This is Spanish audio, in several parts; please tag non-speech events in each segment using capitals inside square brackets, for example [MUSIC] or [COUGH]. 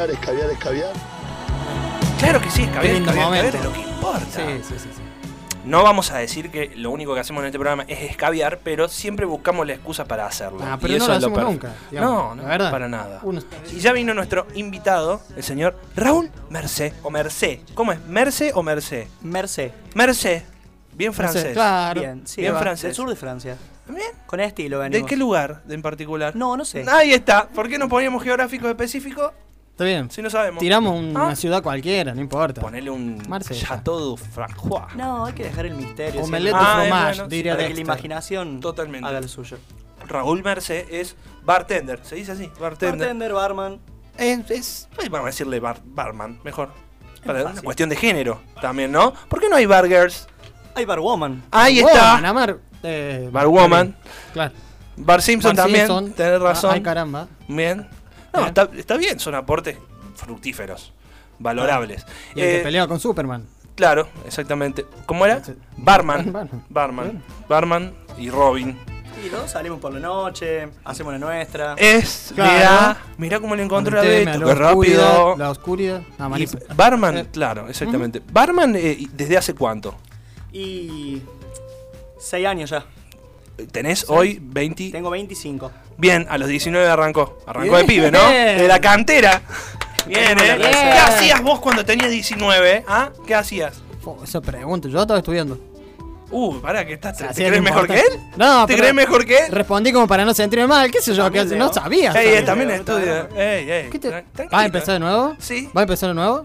caviar, es caviar, es caviar. Claro que sí, es caviar, es caviar, momento. es lo que importa. Sí, sí, sí. sí. No vamos a decir que lo único que hacemos en este programa es escabiar, pero siempre buscamos la excusa para hacerlo. Ah, Y pero no eso lo es lo hacemos nunca. digamos, No, no, la verdad. para nada. Uno- Y ya vino nuestro invitado, el señor Raúl Mercé, o Mercé. ¿Cómo es? ¿Mercé o Mercé? Mercé. Mercé. Bien no francés. claro. Bien, sí, Bien francés. Del sur de Francia. Bien. Con estilo ¿De venimos. qué lugar en particular? No, no sé. Ahí está. ¿Por qué no poníamos geográficos específicos Está bien. si no sabemos? Tiramos una Ah. ciudad cualquiera, no importa. Ponele un Marsella. Chateau de Francois. No, hay que dejar el misterio. Omelette siempre, Ah, de es fromage, bueno, sí, diría para que la Dexter. imaginación Totalmente. haga lo suyo. Raúl Mercé es bartender. ¿Se dice así? Bartender. Bartender, barman. Es, es- pues vamos a decirle bar- barman, mejor. Para una fácil. cuestión de género también, ¿no? ¿Por qué no hay burgers? Hay barwoman. Ahí Woman, está. Amar, eh, Barwoman. Claro. Bar Simpson Bar también. Simpson. Tenés razón. Ah, Ay, caramba. Bien. No, está, está bien, son aportes fructíferos, valorables. Y el que Eh, peleaba con Superman. Claro, exactamente. ¿Cómo era? [LAUGHS] Barman. Barman. Barman. Y Robin. Y luego salimos por la noche, hacemos la nuestra. Es, Claro. mirá, mirá cómo le encontró la la qué oscuridad, rápido. La oscuridad. Ah, Y. Barman, Eh. claro, exactamente. Barman, eh, ¿y ¿desde hace cuánto? Y. Seis años ya. ¿Tenés hoy 20? Tengo 25. Bien, a los 19 arrancó. Arrancó de Bien. pibe, ¿no? De la cantera. [LAUGHS] Bien, ¿eh? Bien. ¿Qué hacías vos cuando tenías 19? ¿Ah? ¿Qué hacías? Fo, Esa pregunta, yo estaba estudiando. Uh, pará, que estás. ¿Te, sea, te sí, crees mejor que él? No, ¿Te crees mejor que él? Respondí como para no sentirme mal, qué sé yo, que También no sabía. Ey, también bien, estudia. está Ey, ey. ¿Qué te- tran- tranquilo. ¿Va a empezar de nuevo? Sí. ¿Va a empezar de nuevo?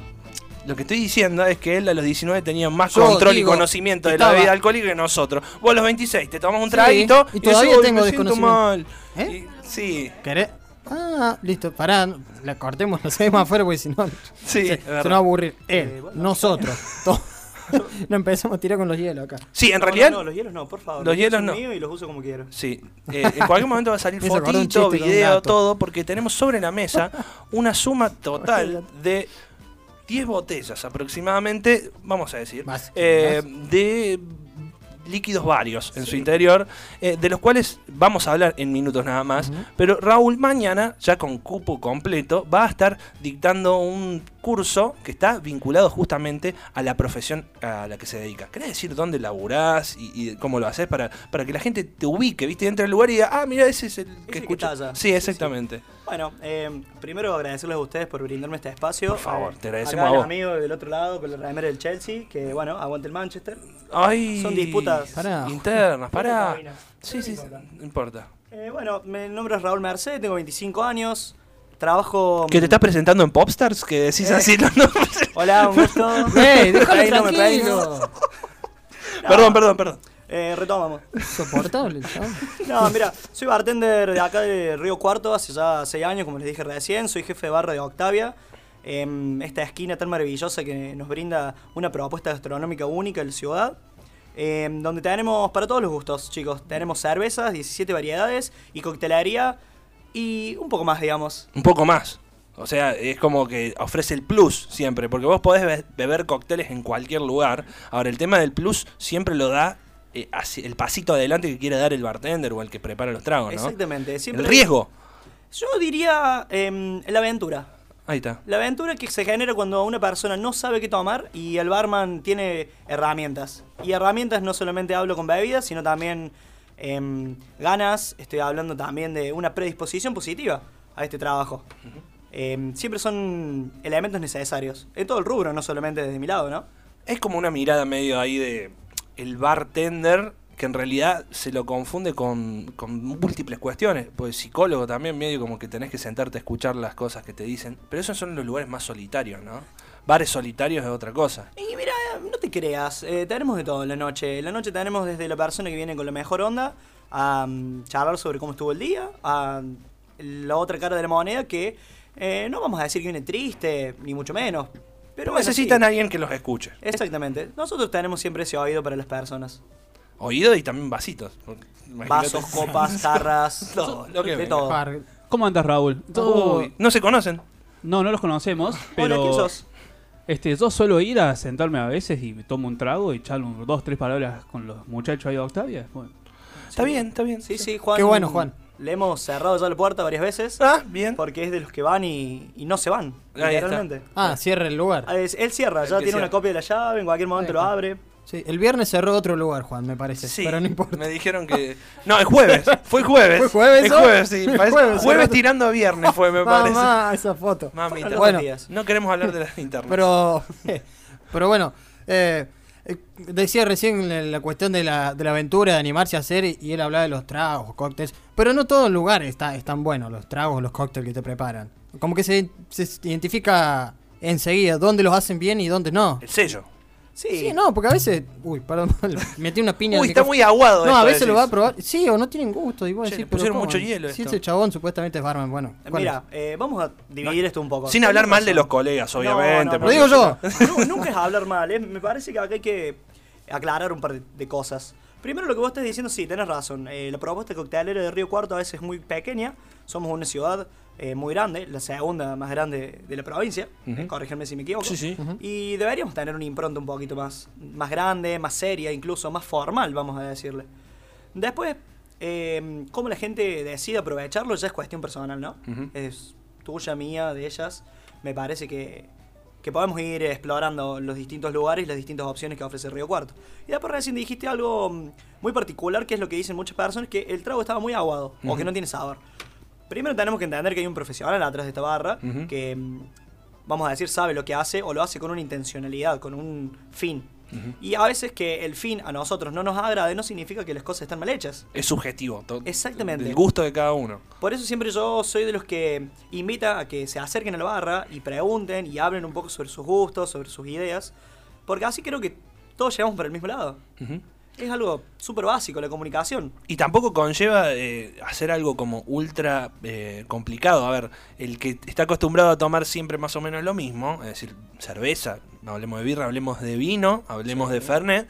Lo que estoy diciendo es que él a los 19 tenía más Yo control digo, y conocimiento de la bebida alcohólica que nosotros. Vos a los 26 te tomas un Sí, traguito y todavía decís, "Uy, tengo me desconocimiento". mal. ¿Eh? Y- sí, ¿Querés? Ah, listo, pará, no, la cortemos, la seguimos afuera porque si no sí. se, nos va a aburrir. Él, Eh, bueno. nosotros, [LAUGHS] todos. [LAUGHS] no empezamos a tirar con los hielos acá. Sí, en No, realidad. No, no, los hielos no, por favor. Los hielos no. míos y los uso como quiero. Sí, eh, en cualquier momento va a salir [LAUGHS] fotito, chiste video, todo, porque tenemos sobre la mesa una suma total de 10 botellas aproximadamente, vamos a decir, Más, eh, más. de líquidos varios en su interior, eh, de los cuales vamos a hablar en minutos nada más, pero Raúl mañana, ya con cupo completo, va a estar dictando un curso que está vinculado justamente a la profesión a la que se dedica. ¿Querés decir dónde laburás y, y cómo lo haces para, para que la gente te ubique, viste, entre el lugar y diga, ah, mira, ese es el que que escucha. Sí, exactamente. Bueno, eh, primero agradecerles a ustedes por brindarme este espacio. Por favor, Eh, te agradecemos acá a el vos. amigo del otro lado con la remera del Chelsea, que bueno, aguante el Manchester. Ay, Son disputas. Pará. internas, pará. sí, sí, no importa. Eh, bueno, mi nombre es Raúl Merced, tengo 25 años. Trabajo. ¿Que te estás presentando en Popstars? Que decís Eh. así los nombres. Hola, un gusto. [LAUGHS] ¡Ey, déjalo tranquilo! [LAUGHS] Perdón, perdón, perdón. Eh, retomamos. Insoportable, [LAUGHS] chaval. No, mira, soy bartender de acá de Río Cuarto hace ya 6 años, como les dije recién. Soy jefe de barra de Octavia. em, esta esquina tan maravillosa que nos brinda una propuesta gastronómica única en la ciudad. em, donde tenemos para todos los gustos, chicos. Tenemos cervezas, 17 variedades y coctelería y un poco más, digamos. Un poco más. O sea, es como que ofrece el plus siempre, porque vos podés be- beber cócteles en cualquier lugar. Ahora, el tema del plus siempre lo da eh, el pasito adelante que quiere dar el bartender o el que prepara los tragos, ¿no? Exactamente. Siempre, El riesgo. Yo diría em, la aventura. Ahí está. La aventura que se genera cuando una persona no sabe qué tomar y el barman tiene herramientas. Y herramientas no solamente hablo con bebidas, sino también em, ganas. Estoy hablando también de una predisposición positiva a este trabajo. Em, siempre son elementos necesarios. En todo el rubro, no solamente desde mi lado, ¿no? Es como una mirada medio ahí de el bartender que en realidad se lo confunde con, con múltiples cuestiones. Pues psicólogo también, medio como que tenés que sentarte a escuchar las cosas que te dicen. Pero esos son los lugares más solitarios, ¿no? Bares solitarios es otra cosa. Y mira, no te creas, eh, tenemos de todo en la noche. En la noche tenemos desde la persona que viene con la mejor onda a mm, charlar sobre cómo estuvo el día, a la otra cara de la moneda que eh, no vamos a decir que viene triste, ni mucho menos. Pero bueno, necesitan sí. a alguien que los escuche. Exactamente. Nosotros tenemos siempre ese oído para las personas. Oído y también vasitos. imagínate- Vasos, copas, [LAUGHS] jarras, Todo, lo que de venga. todo. ¿Cómo andas, Raúl? Todo- Uy, no se conocen. No, no los conocemos, Hola, pero ¿quién sos? Este, yo suelo ir a sentarme a veces y me tomo un trago y charlo un- dos, tres palabras con los muchachos ahí de Octavia. Bueno, Está bien, está bien. Sí, sí, Juan. Qué bueno, Juan. Le hemos cerrado ya la puerta varias veces. Ah, bien. Porque es de los que van y, y no se van. Ahí está. literalmente. Ah, cierra el lugar. Él cierra, El ya tiene cierra. una copia de la llave, en cualquier momento lo abre. Sí, el viernes cerró otro lugar, Juan, me parece. Sí, Pero no importa. Me dijeron que. [LAUGHS] No, es jueves. Fue jueves. ¿Fue jueves, Es jueves, sí. [LAUGHS] Parece- jueves, jueves tirando a viernes fue, me [LAUGHS] parece. Mamá, esa foto. Los Bueno, días. No queremos hablar de las internas. Pero, pero bueno, eh, eh, decía recién la, la cuestión de la, de la aventura, de animarse a hacer, y, él hablaba de los tragos, cócteles. Pero no todo el lugar está, están buenos, los tragos, los cócteles que te preparan. Como que se, se identifica enseguida dónde los hacen bien y dónde no. El sello. Sí, Sí, no, porque a veces. Uy, perdón, [LAUGHS] metí una piña Uy, en el está muy aguado. No, esto, a veces lo va a probar. Sí, o no tienen gusto. Y vos Che, decís, le pero pusieron mucho hielo Si esto. ese chabón supuestamente es barman, bueno. ¿cuál Mira, eh, vamos a dividir esto un poco. Sin hablar mal de los colegas, obviamente. no, no. Lo digo yo. Nu- Nunca es hablar mal, ¿eh? me parece que acá hay que aclarar un par de, de cosas. Primero, lo que vos estás diciendo, sí, tenés razón. Eh, la propuesta coctelera de Río Cuarto a veces es muy pequeña. Somos una ciudad eh, muy grande, la segunda más grande de la provincia. Ujú. eh, corrígeme si me equivoco. Sí, sí. Y deberíamos tener una impronta un poquito más, más grande, más seria, incluso más formal, vamos a decirle. Después, eh, cómo la gente decide aprovecharlo ya es cuestión personal, ¿no? Ujú. Es tuya, mía, de ellas. Me parece que, que podemos ir explorando los distintos lugares y las distintas opciones que ofrece Río Cuarto. Y después recién dijiste algo mm, muy particular, que es lo que dicen muchas personas, que el trago estaba muy aguado o Ujú. que no tiene sabor. Primero tenemos que entender que hay un profesional atrás de esta barra que, mm, vamos a decir, sabe lo que hace o lo hace con una intencionalidad, con un fin. Y a veces que el fin a nosotros no nos agrade no significa que las cosas están mal hechas. Es subjetivo. Exactamente. Del gusto de cada uno. Por eso siempre yo soy de los que invita a que se acerquen a la barra y pregunten y hablen un poco sobre sus gustos, sobre sus ideas. Porque así creo que todos llegamos para el mismo lado. Ujú. Es algo súper básico la comunicación. Y tampoco conlleva eh, hacer algo como ultra eh, complicado. A ver, el que está acostumbrado a tomar siempre más o menos lo mismo, es decir, cerveza, no hablemos de birra, hablemos de vino, hablemos de Fernet,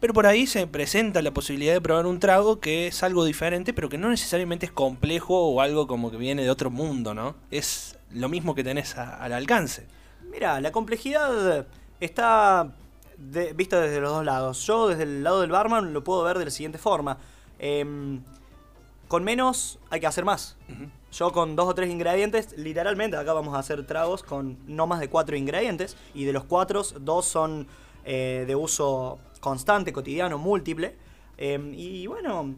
pero por ahí se presenta la posibilidad de probar un trago que es algo diferente, pero que no necesariamente es complejo o algo como que viene de otro mundo, ¿no? Es lo mismo que tenés a- al alcance. Mira, la complejidad está de- vista desde los dos lados. Yo desde el lado del barman lo puedo ver de la siguiente forma. Em, con menos hay que hacer más. Yo con dos o tres ingredientes, literalmente acá vamos a hacer tragos con no más de cuatro ingredientes y de los cuatro, dos son eh, de uso constante, cotidiano, múltiple. Em, y bueno,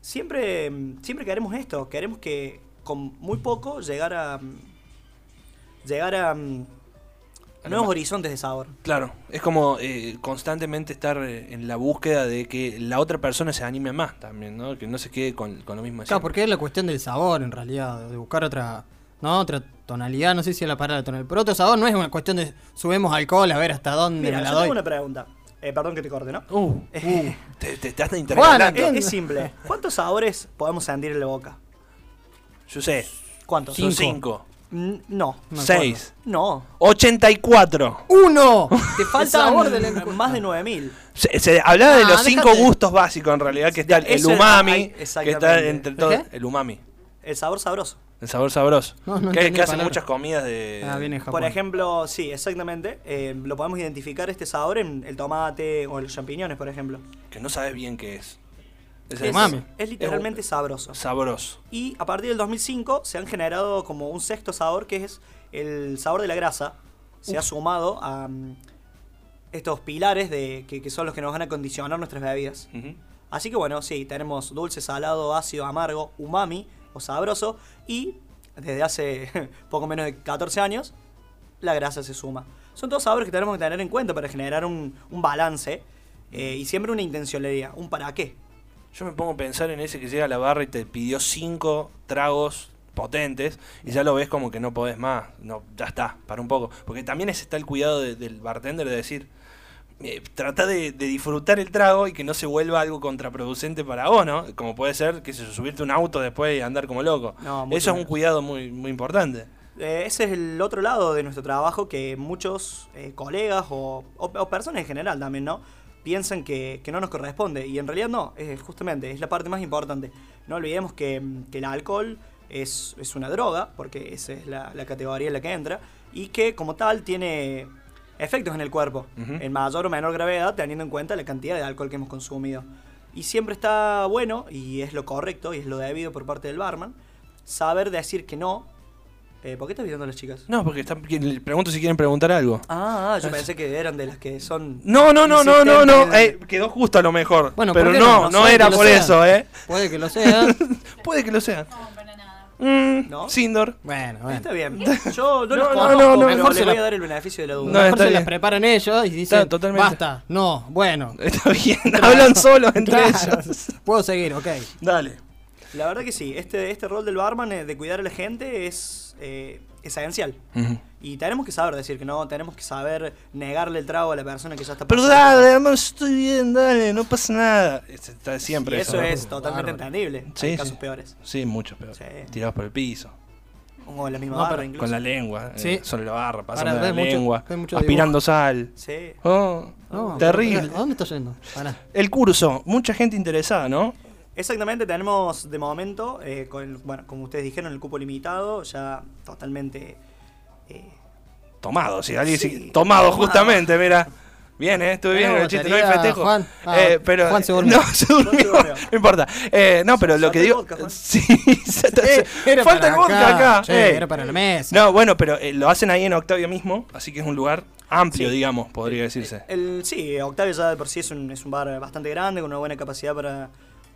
siempre, siempre queremos esto, queremos que con muy poco llegar a llegar a nuevos horizontes de sabor. Claro, es como eh, constantemente estar eh, en la búsqueda de que la otra persona se anime más también, ¿no? Que no se quede con, con lo mismo. Claro, siempre. porque es la cuestión del sabor en realidad, de buscar otra, no, otra tonalidad, no sé si es la palabra tonalidad, pero otro sabor no es una cuestión de subimos alcohol a ver hasta dónde Mira, me la yo doy. tengo una pregunta. Eh, perdón que te corte, ¿no? Uh, uh, Eh, te, te estás Juan, intercalando. ¿qué? es, es simple. ¿Cuántos sabores podemos sentir en la boca? Yo sé, ¿Cuántos? son Cinco. No. Me acuerdo. seis, No. 84. ¡Uno! Te [LAUGHS] faltan sabor del encu- [LAUGHS] más de 9000. Se, se hablaba de Ah, los cinco déjate. gustos básicos en realidad, que está el, Eso umami, que exactamente. está entre ¿El todo, qué? el umami, El sabor sabroso. el sabor sabroso. No, no que entendí que la hace palabra. muchas comidas de... Ah, viene en Japón. Por ejemplo, sí, exactamente. eh, lo podemos identificar este sabor en el tomate o en los champiñones, por ejemplo. Que no sabes bien qué es. Es, Es, Umami. es literalmente sabroso. sabroso. Y a partir del 2005 se han generado como un sexto sabor que es el sabor de la grasa. Se ha sumado a mm, estos pilares de, que, que son los que nos van a condicionar nuestras bebidas. Así que bueno, sí, tenemos dulce, salado, ácido, amargo, umami o sabroso. Y desde hace [LAUGHS] poco menos de 14 años, la grasa se suma. Son todos sabores que tenemos que tener en cuenta para generar un, un balance eh, y siempre una intencionalidad, un para qué. Yo me pongo a pensar en ese que llega a la barra y te pidió cinco tragos potentes y ya lo ves como que no podés más. No, ya está, para un poco. Porque también ese está el cuidado de- del bartender de decir, eh, trata de, de disfrutar el trago y que no se vuelva algo contraproducente para vos, ¿no? Como puede ser, que se subirte un auto después y andar como loco. No, Eso es un cuidado muy, muy importante. Eh, ese es el otro lado de nuestro trabajo que muchos eh, colegas o, o- o personas en general también, ¿no? Piensan que, que no nos corresponde y en realidad no, es justamente, es la parte más importante. No olvidemos que, que el alcohol es, es una droga, porque esa es la, la categoría en la que entra, y que como tal tiene efectos en el cuerpo, en mayor o menor gravedad, teniendo en cuenta la cantidad de alcohol que hemos consumido. Y siempre está bueno, y es lo correcto, y es lo debido por parte del barman, saber decir que no. Eh, ¿Por qué estás viendo a las chicas? No, porque están, le pregunto si quieren preguntar algo. Ah, yo pensé que eran de las que son. No, no, no, no, no, no. eh, quedó justo a lo mejor. Bueno, ¿por pero qué no, no? no, No era que lo por sea. eso, ¿eh? Puede que lo sea. [LAUGHS] Puede que lo sea. No, para nada. Mm, ¿No? Sindor. bueno, bueno. Está bien. Yo [LAUGHS] no, No, los no, conozco, no, no, pero mejor le se voy la- a dar el beneficio de la duda. No, Mejor está se bien. las preparan ellos y dicen, Está totalmente. basta, no, bueno. [LAUGHS] Está bien, hablan solos entre Claro, ellos. Puedo seguir, ok. Dale. La verdad que sí, este, este rol del barman eh, de cuidar a la gente es eh, esencial. Ujú. Y tenemos que saber decir que no, tenemos que saber negarle el trago a la persona que ya está Pero dale, hermano, estoy bien, dale, no pasa nada. Está siempre Y eso es totalmente Bárbaro. entendible. Sí, Hay sí. casos peores. Sí, mucho peor. Sí. Tirados por el piso. O en la misma No, barra pero incluso. Con la lengua. Sí. eh, sobre la barra, pasando Ahora, la ves mucho- lengua. aspirando sal. Sí. Oh, No, terrible. ¿A dónde estás yendo? Pará. El curso, mucha gente interesada, ¿no? Exactamente, tenemos de momento, eh, con el- bueno, como ustedes dijeron, el cupo limitado, ya totalmente... eh, Tomado, si alguien Sí, tomado, tomado. justamente, mira. Bien, eh, estuve bien en el chiste, no hay festejo. Juan. Ah, Eh, pero, Juan se durmió. [LAUGHS] No, se durmió. No importa. Eh, no, pero lo que digo. vodka, Juan. [LAUGHS] sí, se- Eh, era falta el vodka acá. Che, eh. era para la mesa. No, bueno, pero eh, lo hacen ahí en Octavia mismo, así que es un lugar amplio, Sí. digamos, podría decirse. El, sí, Octavio ya de por sí es un, es un bar bastante grande, con una buena capacidad para,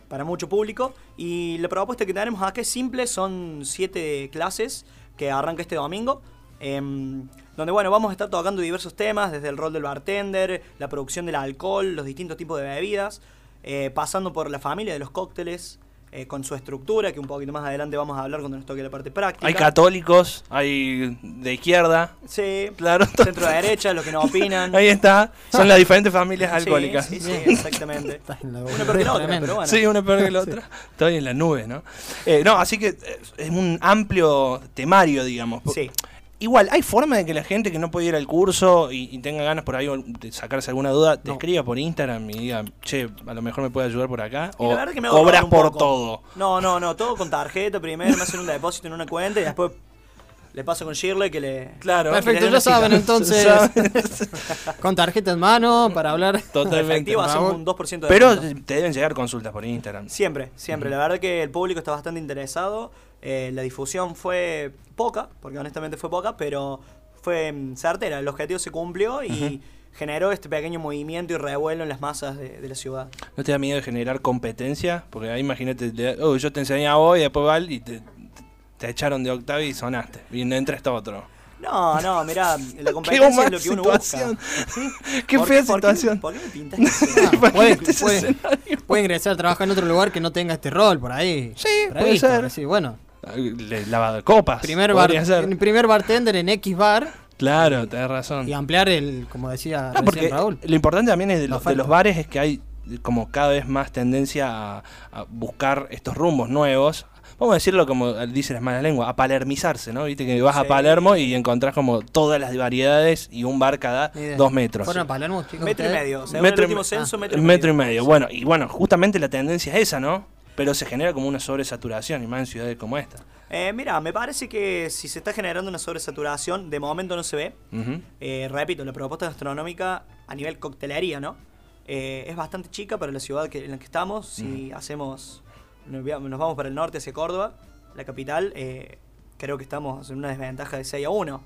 para mucho público. Y la propuesta que tenemos acá es simple, son siete clases que arranca este domingo. em, donde bueno, vamos a estar tocando diversos temas, desde el rol del bartender, la producción del alcohol, los distintos tipos de bebidas, eh, pasando por la familia de los cócteles, eh, con su estructura, que un poquito más adelante vamos a hablar cuando nos toque la parte práctica. Hay católicos, hay de izquierda, Sí, claro. centro derecha, los que no opinan. [LAUGHS] Ahí está, son las diferentes familias Sí, alcohólicas. Sí, sí, Bien. exactamente. Estás en la Una peor que la otra, pero bueno. Sí, una peor que la otra. Estoy en la nube, ¿no? Eh, no, así que eh, es un amplio temario, digamos. Sí. Igual, ¿hay forma de que la gente que no puede ir al curso y, y tenga ganas por ahí de sacarse alguna duda, te No. escriba por Instagram y diga, che, a lo mejor me puede ayudar por acá? Y O la que me cobras por poco. todo. No, no, no, todo con tarjeta primero, me hacen un depósito en una cuenta y después le paso con Shirley que le... Claro. Perfecto, [LAUGHS] ya saben entonces. [LAUGHS] Con tarjeta en mano para hablar. Totalmente. Hacemos un 2% de Pero te deben llegar consultas por Instagram. Siempre, siempre. La verdad que el público está bastante interesado. Eh, la difusión fue poca, porque honestamente fue poca, pero fue mm, certera. El objetivo se cumplió y generó este pequeño movimiento y revuelo en las masas de, de la ciudad. ¿No te da miedo de generar competencia? Porque ahí imagínate, oh, yo te enseñé a vos y después Val y te, te echaron de Octavio y sonaste. Y no entra este otro. No, no, mirá, la [LAUGHS] competencia es lo que uno situación. busca. [LAUGHS] Qué ¿Por fea situación. ¿Por qué me [LAUGHS] pintas así? Puede, Imagínate ese puede- escenario. puede ingresar a trabajar en otro lugar que no tenga este rol por ahí. Sí, puede ser. Sí, bueno. Lavado de copas. Primer, bar, el primer bartender en X bar Claro, tenés razón. y ampliar el, como decía No, recién porque Raúl. lo importante también es de, los- de los bares es que hay como cada vez más tendencia a, a buscar estos rumbos nuevos. Vamos a decirlo como dicen las malas lenguas, a palermizarse, ¿no? Viste que vas a. Palermo y encontrás como todas las variedades y un bar cada dos metros. ¿Fueron a Palermo, chicos? Metro y medio. Según Metro y el último me- censo, ah, metro y metro y medio. medio. Bueno, y bueno, justamente la tendencia es esa, ¿no? Pero se genera como una sobresaturación, y más en ciudades como esta. Eh, mira, me parece que si se está generando una sobresaturación, de momento no se ve. Eh, repito, la propuesta gastronómica a nivel coctelería, ¿no? Eh, es bastante chica para la ciudad que, en la que estamos. Si hacemos, nos, vamos para el norte hacia Córdoba, la capital, eh, creo que estamos en una desventaja de 6 a 1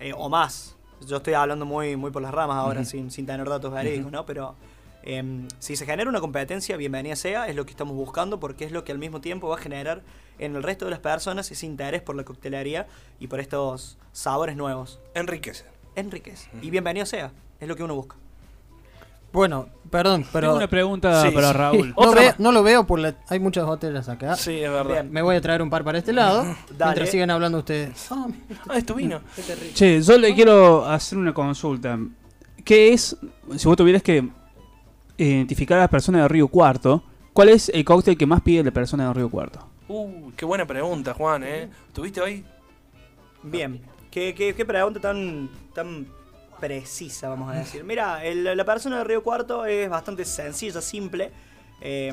eh, o más. Yo estoy hablando muy, muy por las ramas ahora, sin, sin tener datos verídicos, ¿no? Pero em, si se genera una competencia, bienvenida sea, es lo que estamos buscando, porque es lo que al mismo tiempo va a generar en el resto de las personas ese interés por la coctelería y por estos sabores nuevos. Enriquece. Enriquez. Y bienvenido sea, es lo que uno busca. Bueno, perdón, pero Tengo una pregunta Sí, para sí. Raúl. no, ve- lo veo porque hay muchas botellas acá. Sí, es verdad. Bien. Me voy a traer un par para este lado Dale. mientras sigan hablando ustedes. Ah, Ah, es tu vino. qué terrible. Che, yo le quiero hacer una consulta. ¿Qué es, si vos tuvieras que identificar a la persona de Río Cuarto, cuál es el cóctel que más pide la persona de Río Cuarto? Uh, qué buena pregunta, Juan, ¿eh? ¿Tuviste hoy? Bien. ¿Qué, qué, qué pregunta tan, tan precisa, vamos a decir? Mira, el- la persona de Río Cuarto es bastante sencilla, simple. Eh,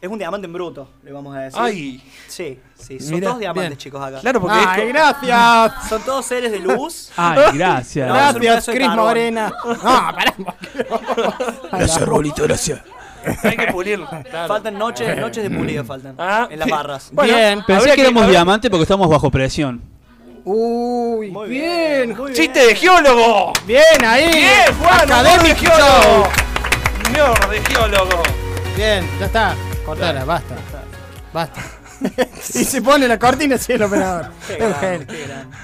es un diamante en bruto, le vamos a decir. Ay, Sí, sí, son Mira, todos diamantes, bien. chicos, acá. claro, porque es Ay, gracias. [LAUGHS] Son todos seres de luz. [LAUGHS] Ay, gracias. [LAUGHS] No, Gracias, Cris. Morena. No, pará. Gracias, Rolito, gracias. Hay que pulirlo. claro. Faltan noches, noches de pulido, faltan. Ah, en las barras. Bueno, Bien. Pensé que éramos diamante porque estamos bajo presión. Uy, Muy bien. muy ¡Chiste de geólogo! Bien ahí. ¡Bien, Juan! de Académico. geólogo! ¡Humor de geólogo! Bien, ya está. Cortala, basta. Basta. [LAUGHS] y se pone la cortina así el operador. [LAUGHS] Qué grande, qué grande.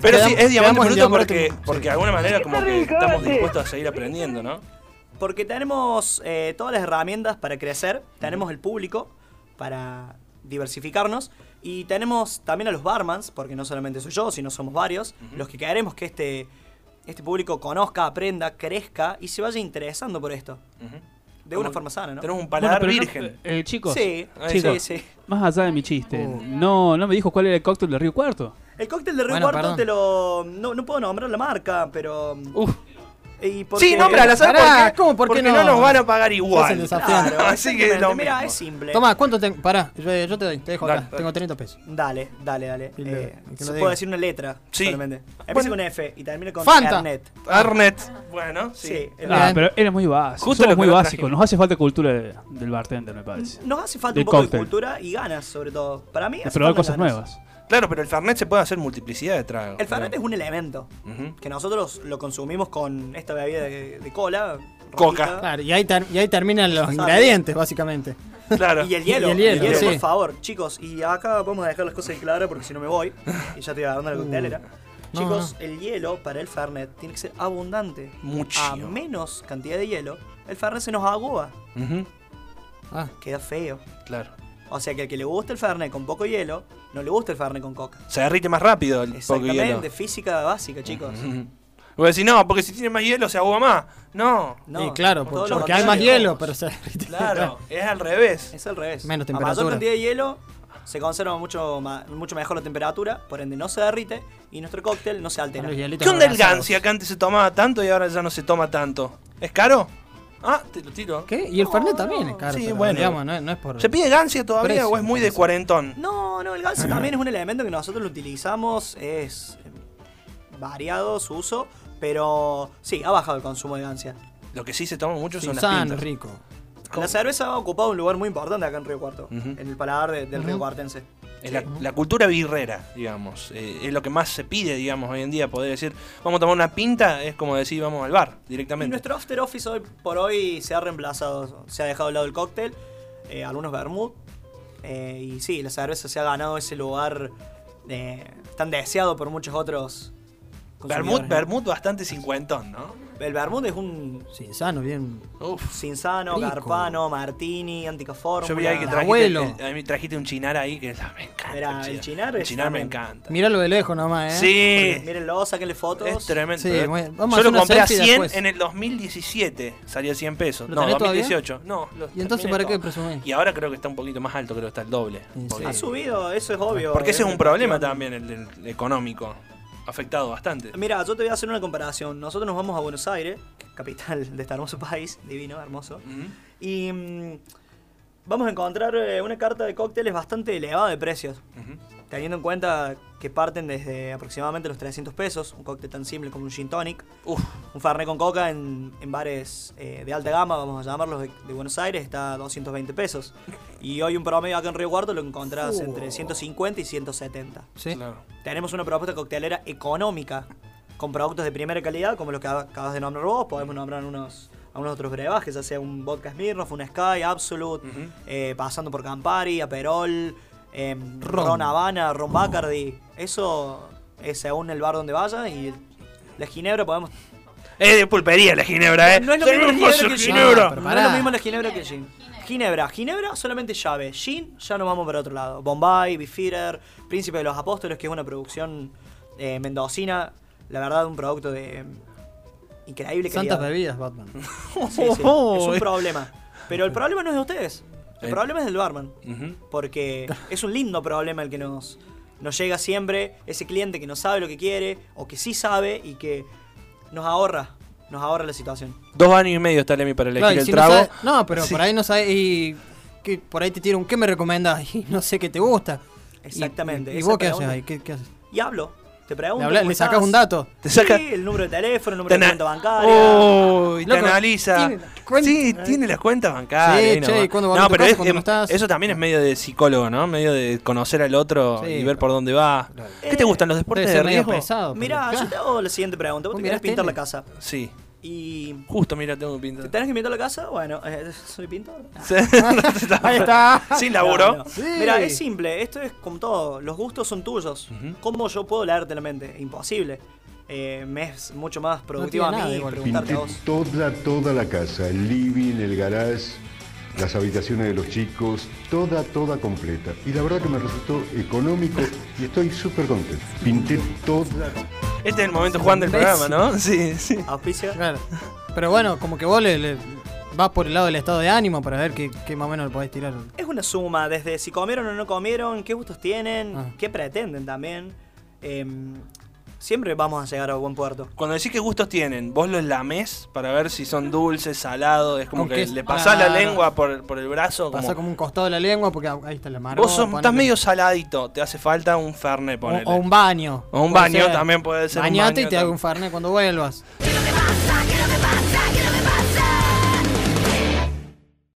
Pero Quedamos- sí, es diamante bruto diamante porque, bruto. porque de alguna manera como que estamos dispuestos a seguir aprendiendo, ¿no? Porque tenemos eh, todas las herramientas para crecer, tenemos el público para diversificarnos y tenemos también a los barmans, porque no solamente soy yo, sino somos varios, los que queremos que este, este público conozca, aprenda, crezca y se vaya interesando por esto. De una forma sana, ¿no? Tenemos un Bueno, paladar pero no- virgen. eh, chicos, Sí, chicos, sí, sí. más allá de mi chiste, Uh. no, no me dijo cuál era el cóctel de Río Cuarto. El cóctel de Río Bueno, Cuarto perdón. te lo... No, no puedo nombrar la marca, pero... Uf. Y porque- Sí, nómbrala, ¿sabes Pará, por qué? ¿cómo? ¿Por qué Porque no? no nos van a pagar Es igual. el desafío. Claro, Así que es lo Mira, mismo. es simple. Toma, ¿cuánto tengo? Pará, yo, yo te doy, te dejo Dale, acá. dale. Tengo 30 pesos. Dale, dale, dale. Eh, se puede decir una letra Sí. solamente. Empieza Bueno. con F y termina con Fanta. Ernet. Arnet. Bueno, sí. Sí, el- Ah, pero era muy básico. Justo Somos muy trajimos. Nos hace falta cultura de- del bartender, me parece. Nos hace falta Del un poco cóctel. de cultura y ganas, sobre todo. Para mí, De hace probar falta cosas ganas. nuevas. Claro, pero el Fernet se puede hacer multiplicidad de tragos. El Fernet es un elemento que nosotros lo consumimos con esta bebida de, de cola. Coca. rojita, Claro, y ahí, ter- y ahí terminan los Sabe. ingredientes, básicamente. Claro. Y el hielo, [LAUGHS] Y el hielo, sí. por favor. Chicos, y acá vamos a dejar las cosas claras porque si no me voy. Y ya estoy agarrando la coctelera. No, Chicos, el hielo para el Fernet tiene que ser abundante. Mucho. A menos cantidad de hielo, el Fernet se nos agua. Ujú. Ah, Queda feo. Claro. O sea que al que le gusta el Fernet con poco hielo, no le gusta el Fernet con coca. Se derrite más rápido el. Exactamente, física básica, chicos. [LAUGHS] Voy a decir, no, porque si tiene más hielo se agua más. No. No, y claro, por- porque hay más hielo, pero se Claro, [LAUGHS] es al revés. Es al revés. Menos A mayor temperatura. cantidad de hielo, se conserva mucho, mucho mejor la temperatura, por ende no se derrite y nuestro cóctel no se altera. ¿Qué onda el. Gancia que antes se tomaba tanto y ahora ya no se toma tanto? ¿Es caro? Ah, te lo tiro. ¿Qué? Y el Fernet también es caro. Sí, pero, bueno. digamos, no, es- no es por. ¿Se pide Gancia todavía Precio, o es muy de cuarentón? No, no, el gas [LAUGHS] también es un elemento que nosotros lo utilizamos, es eh, variado su uso, pero sí, ha bajado el consumo de gancia. Lo que sí se toma mucho Sí, son las pintas. rico. La cerveza ha ocupado un lugar muy importante acá en Río Cuarto, en el paladar de- del Ujú. Río Cuartense. Es la, la cultura birrera, digamos. Eh, es lo que más se pide, digamos, hoy en día. Poder decir, vamos a tomar una pinta, es como decir, vamos al bar Y directamente. nuestro after office hoy por hoy se ha reemplazado, se ha dejado de lado el cóctel, eh, algunos vermouth, eh, y sí, la cerveza se ha ganado ese lugar eh, tan deseado por muchos otros. Vermut, consumidores, ¿no? Vermut bastante cincuentón, ¿no? El vermouth es un Sí, sano, bien. Uf. Cinzano, Rico. Garpano, Martini, Antica Fórmula. Yo vi ahí que trajiste, abuelo. a mí trajiste un chinar ahí que me encanta. Mirá, el chinar El es chinar me encanta. Míralo de lejos nomás, ¿eh? Sí, Mírenlo, sáquenle fotos. es tremendo. Sí, eh. muy- vamos a Yo lo compré a selfie 100 después. en el 2017. Salía 100 pesos. ¿Lo No, tenés todavía? 2018. No, ¿Y entonces para qué presumís? Y ahora creo que está un poquito más alto, creo que está el doble. Sí, sí. Ha subido, eso es obvio. porque ese es un Eh, problema también, el económico. Afectado bastante. Mira, yo te voy a hacer una comparación. Nosotros nos vamos a Buenos Aires, capital de este hermoso país, divino, hermoso. Y mm, vamos a encontrar eh, una carta de cócteles bastante elevada de precios. Teniendo en cuenta que parten desde aproximadamente los 300 pesos, un cóctel tan simple como un gin tonic, Uf, un Fernet con coca en, en bares eh, de alta gama, vamos a llamarlos, de, de Buenos Aires, está a 220 pesos. Y hoy un promedio acá en Río Cuarto lo encontrás Uh. entre 150 y 170. Sí. claro. Tenemos una propuesta coctelera económica, con productos de primera calidad, como los que acabas de nombrar vos. Podemos nombrar unos, algunos otros brebajes, ya sea un vodka Smirnoff, un Sky, Absolute, eh, pasando por Campari, Aperol, em, Ron. Ron Habana, Ron Bacardi. Eso es según el bar donde vaya y la ginebra podemos... Es de pulpería la ginebra, ¿eh? No es lo mismo la ginebra que ginebra. No, No es lo mismo la ginebra que el gin. Ginebra, ginebra solamente llave. Gin ya nos vamos para otro lado. Bombay, Beefeater, Príncipe de los Apóstoles, que es una producción eh, mendocina. La verdad, un producto de em, increíble Santas calidad. bebidas, Batman. Sí, sí, es un [LAUGHS] problema. Pero el problema no es de ustedes. El problema es del barman. Porque [LAUGHS] es un lindo problema el que nos, nos llega siempre. Ese cliente que no sabe lo que quiere o que sí sabe y que nos ahorra. Nos ahorra la situación. Dos años y medio está Lemmy para elegir Claro, el si trago. No, sabe- no, pero Sí. por ahí no sabe. Y que por ahí te tira un ¿qué me recomendás? [LAUGHS] Y no sé qué te gusta. Exactamente. ¿Y, vos qué haces ahí? ¿Qué, qué haces? Y hablo. Te pregunto. Le, habla- cómo le sacas un dato. Te saca- Sí, el número de teléfono, el número Te de cuenta bancaria. Oh, y te analiza. tiene cuenta- sí, tiene las cuentas bancarias. Sí, ahí che, nomás. ¿y cuándo vas a no, pero casa, es- cuándo no em, estás? eso también es medio de psicólogo, ¿no? Medio de conocer al otro Sí, y ver por dónde va. ¿Qué te Eh, gustan los deportes de riesgo? pesado. Mirá, claro, yo te hago la siguiente pregunta. Vos Vos te querés mirás pintar la casa. Sí. Y. Justo, mira, tengo que ¿Te pintar. tenés que pintar la casa? Bueno, eh, soy pintor. [LAUGHS] Sí. [LAUGHS] Ahí está. Sin laburo. No, no. Sí. Mira, es simple. Esto es como todo. Los gustos son tuyos. ¿Cómo yo puedo leerte la mente? Imposible. Eh, me es mucho más productivo a mí preguntarte Pinté a vos. toda, toda la casa, el living, el garage, las habitaciones de los chicos, toda, toda completa. Y la verdad que me resultó económico y estoy súper contento. Pinté toda. Este es el momento Juan del programa, ¿no? [LAUGHS] Sí, sí. Auspicia. Claro. Pero bueno, como que vos le, le- vas por el lado del estado de ánimo para ver qué, qué más o menos le podés tirar. Es una suma, desde si comieron o no comieron, qué gustos tienen, Ah. qué pretenden también. Em, siempre vamos a llegar a buen puerto. Cuando decís qué gustos tienen, vos los lamés para ver si son dulces, salados. Es como Con que queso. le pasás la lengua por, por el brazo. Pasa Como, como un costado de la lengua porque ahí está la mano. vos sos- estás medio saladito, te hace falta un fernet, o, ponele. o un baño. O un Puede baño ser. también puede ser un Bañate baño y te hago un farne cuando vuelvas.